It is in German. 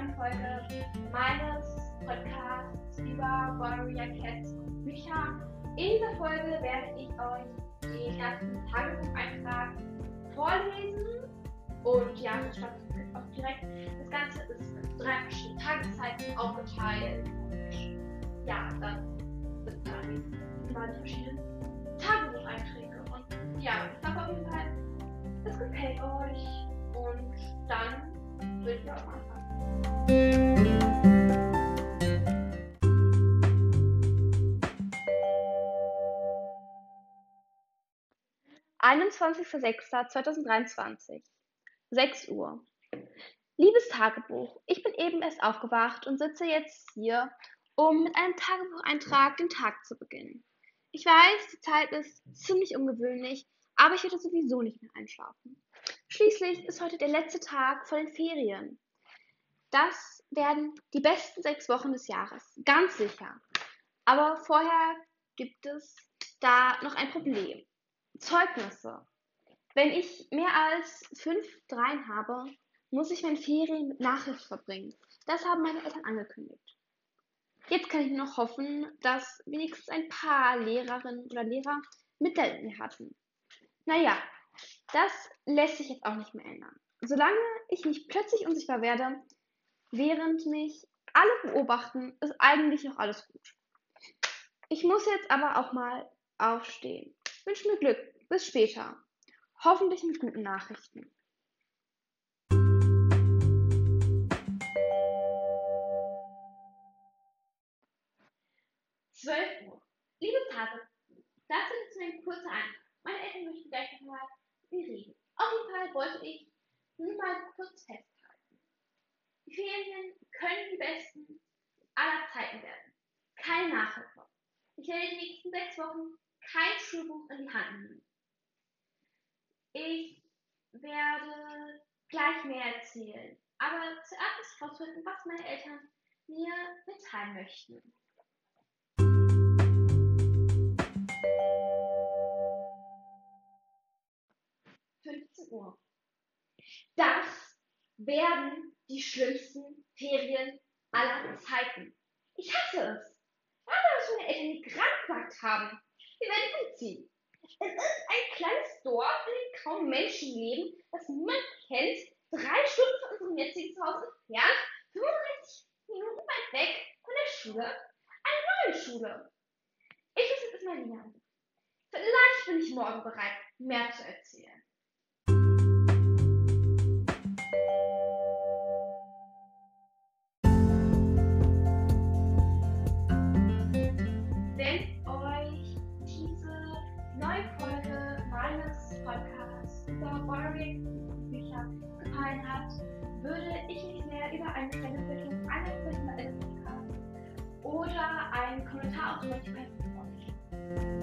neuen Folge meines Podcasts über Warrior Cats und Bücher. In dieser Folge werde ich euch den ersten Tagebucheintrag vorlesen. Und ja, das startet auch direkt. Das Ganze ist in drei verschiedene Tageszeiten aufgeteilt. Und ja, dann sind da die verschiedenen Tagebucheinträge. Und ja, ich hoffe auf jeden Fall, es gefällt euch. Und dann würde ich auch anfangen. 21.06.2023, 6 Uhr. Liebes Tagebuch, ich bin eben erst aufgewacht und sitze jetzt hier, um mit einem Tagebucheintrag den Tag zu beginnen. Ich weiß, die Zeit ist ziemlich ungewöhnlich, aber ich werde sowieso nicht mehr einschlafen. Schließlich ist heute der letzte Tag vor den Ferien. Das werden die besten sechs Wochen des Jahres, ganz sicher. Aber vorher gibt es da noch ein Problem. Zeugnisse. Wenn ich mehr als fünf Dreien habe, muss ich meine Ferien mit Nachhilfe verbringen. Das haben meine Eltern angekündigt. Jetzt kann ich nur noch hoffen, dass wenigstens ein paar Lehrerinnen oder Lehrer Mitleid mit mir hatten. Naja, das lässt sich jetzt auch nicht mehr ändern. Solange ich nicht plötzlich unsichtbar werde, während mich alle beobachten, ist eigentlich noch alles gut. Ich muss jetzt aber auch mal aufstehen. Wünsche mir Glück. Bis später. Hoffentlich mit guten Nachrichten. Zwölf Uhr. Liebe Tante, dazu ist ein kurzer Eintrag. Meine Eltern möchten gleich nochmal mit mir reden. Auf jeden Fall wollte ich nur mal kurz festhalten. Die Ferien können die besten aller Zeiten werden. Keine Nachhilfe. Ich werde die nächsten sechs Wochen kein Schulbuch in die Hand nehmen. Ich werde gleich mehr erzählen, aber zuerst muss herausfinden, was meine Eltern mir mitteilen möchten. Uhr. Das werden die schlimmsten Ferien aller Zeiten. Ich hasse es. Gerade was meine Eltern krank gemacht haben. Wir werden umziehen. Es ist ein kleines Dorf, in dem kaum Menschen leben, das niemand kennt, drei Stunden von unserem jetzigen Zuhause entfernt, 35 Minuten weit weg von der Schule, eine neue Schule. Ich muss jetzt mal lernen. Vielleicht bin ich morgen bereit, mehr zu erzählen. eine kleine Bewertung, anerkennen bei Instagram oder einen Kommentar auf Spotify für euch.